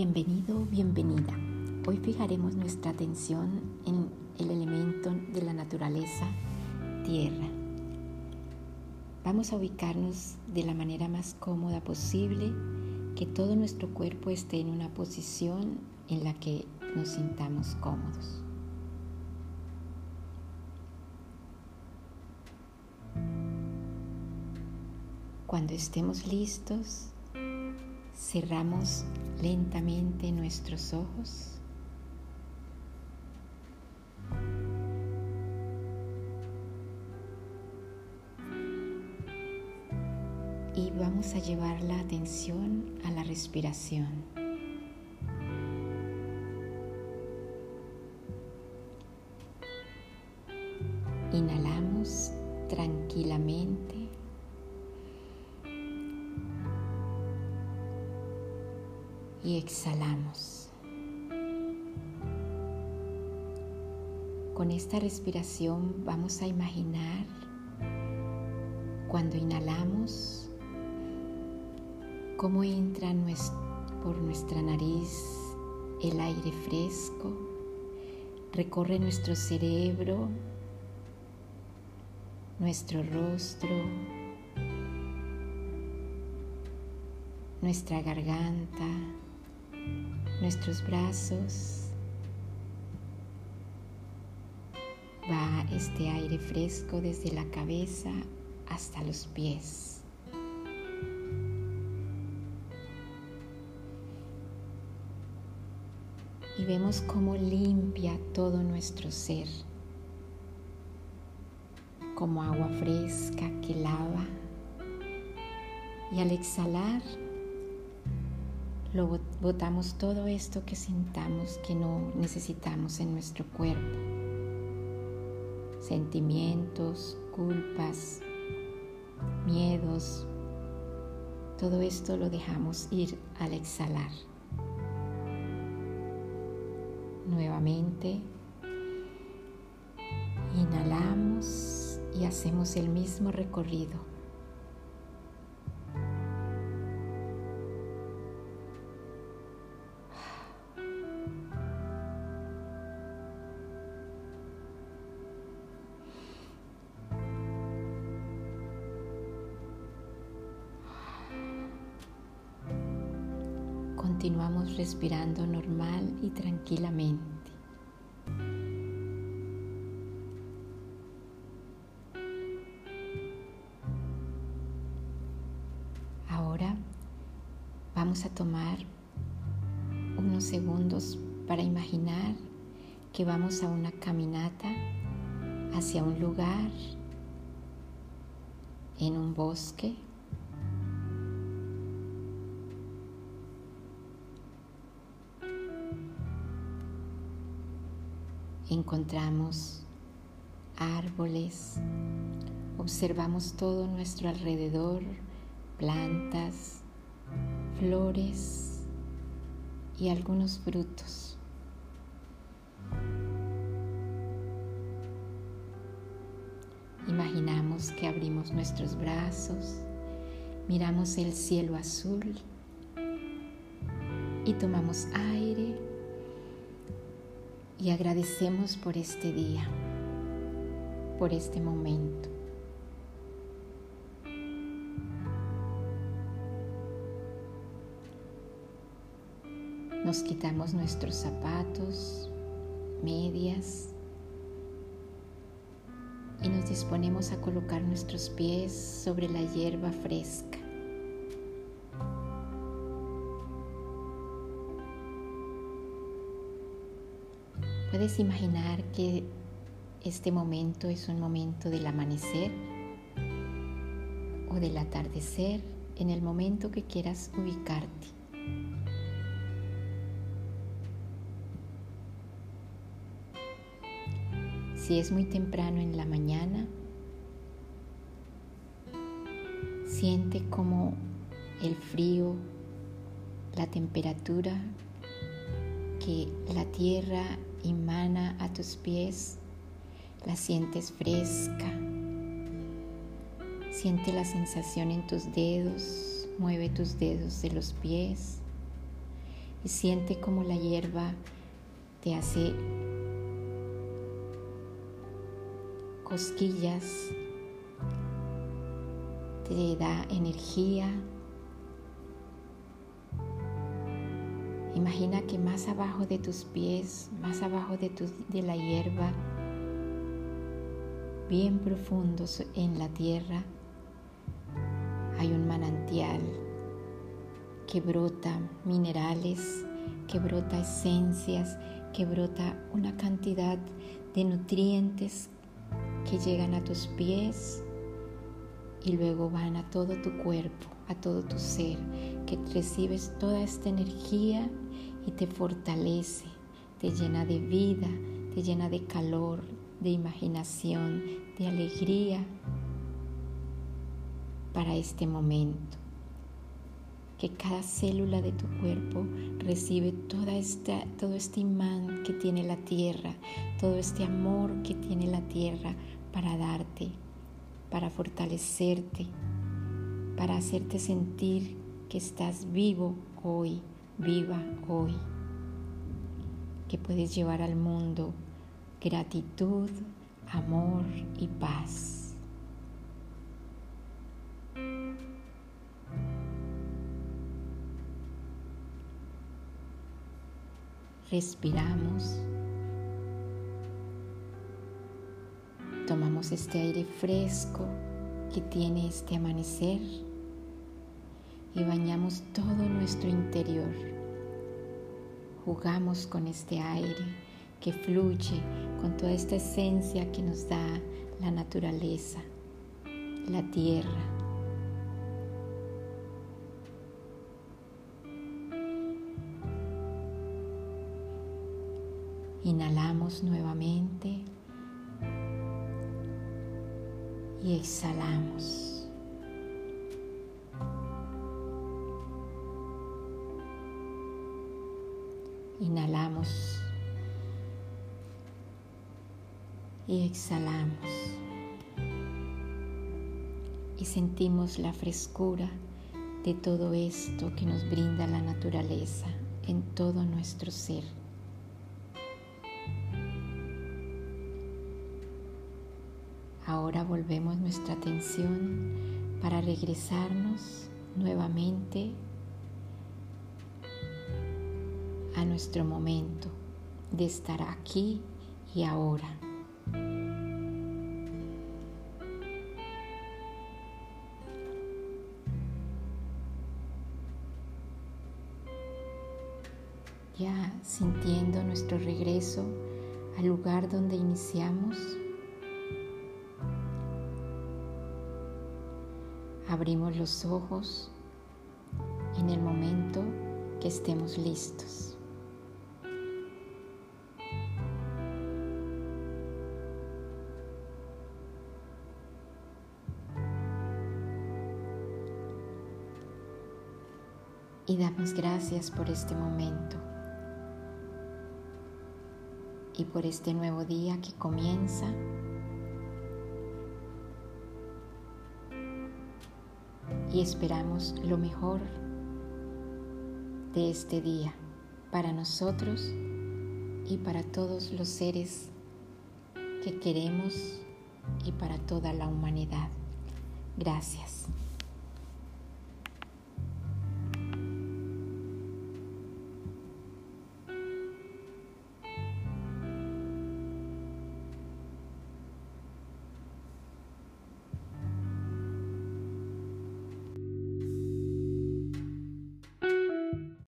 Bienvenido, bienvenida. Hoy fijaremos nuestra atención en el elemento de la naturaleza, tierra. Vamos a ubicarnos de la manera más cómoda posible, que todo nuestro cuerpo esté en una posición en la que nos sintamos cómodos. Cuando estemos listos, cerramos lentamente nuestros ojos. Y vamos a llevar la atención a la respiración. Con esta respiración vamos a imaginar cuando inhalamos cómo entra por nuestra nariz el aire fresco, recorre nuestro cerebro, nuestro rostro, nuestra garganta, nuestros brazos. Va este aire fresco desde la cabeza hasta los pies. Y vemos cómo limpia todo nuestro ser, como agua fresca que lava. Y al exhalar, lo botamos todo esto que sintamos que no necesitamos en nuestro cuerpo. Sentimientos, culpas, miedos, todo esto lo dejamos ir al exhalar. Nuevamente, inhalamos y hacemos el mismo recorrido continuamos respirando normal y tranquilamente. Ahora vamos a tomar unos segundos para imaginar que vamos a una caminata hacia un lugar en un bosque encontramos árboles, observamos todo nuestro alrededor, plantas, flores y algunos frutos. Imaginamos que abrimos nuestros brazos, miramos el cielo azul y tomamos aire y agradecemos por este día, por este momento. Nos quitamos nuestros zapatos, medias y nos disponemos a colocar nuestros pies sobre la hierba fresca. Puedes imaginar que este momento es un momento del amanecer o del atardecer en el momento que quieras ubicarte. Si es muy temprano en la mañana, siente como el frío, la temperatura que la tierra Imana a tus pies, la sientes fresca. Siente la sensación en tus dedos, mueve tus dedos de los pies y siente como la hierba te hace cosquillas, te da energía. Imagina que más abajo de tus pies, más abajo de, la hierba, bien profundos en la tierra, hay un manantial que brota minerales, que brota esencias, que brota una cantidad de nutrientes que llegan a tus pies y luego van a todo tu cuerpo, a todo tu ser, que recibes toda esta energía y te fortalece, te llena de vida, te llena de calor, de imaginación, de alegría para este momento. Que cada célula de tu cuerpo recibe toda esta, todo este imán que tiene la tierra, todo este amor que tiene la tierra para darte, para fortalecerte, para hacerte sentir que estás vivo hoy, viva hoy, que puedes llevar al mundo gratitud, amor y paz. Respiramos. Tomamos este aire fresco que tiene este amanecer y bañamos todo nuestro interior. Jugamos con este aire que fluye con toda esta esencia que nos da la naturaleza, la tierra. Inhalamos nuevamente y exhalamos. Inhalamos y exhalamos. Y sentimos la frescura de todo esto que nos brinda la naturaleza en todo nuestro ser. Ahora volvemos nuestra atención para regresarnos nuevamente a nuestro momento de estar aquí y ahora. Ya sintiendo nuestro regreso al lugar donde iniciamos, Abrimos los ojos en el momento que estemos listos. Y damos gracias por este momento y por este nuevo día que comienza y esperamos lo mejor de este día para nosotros y para todos los seres que queremos y para toda la humanidad. Gracias.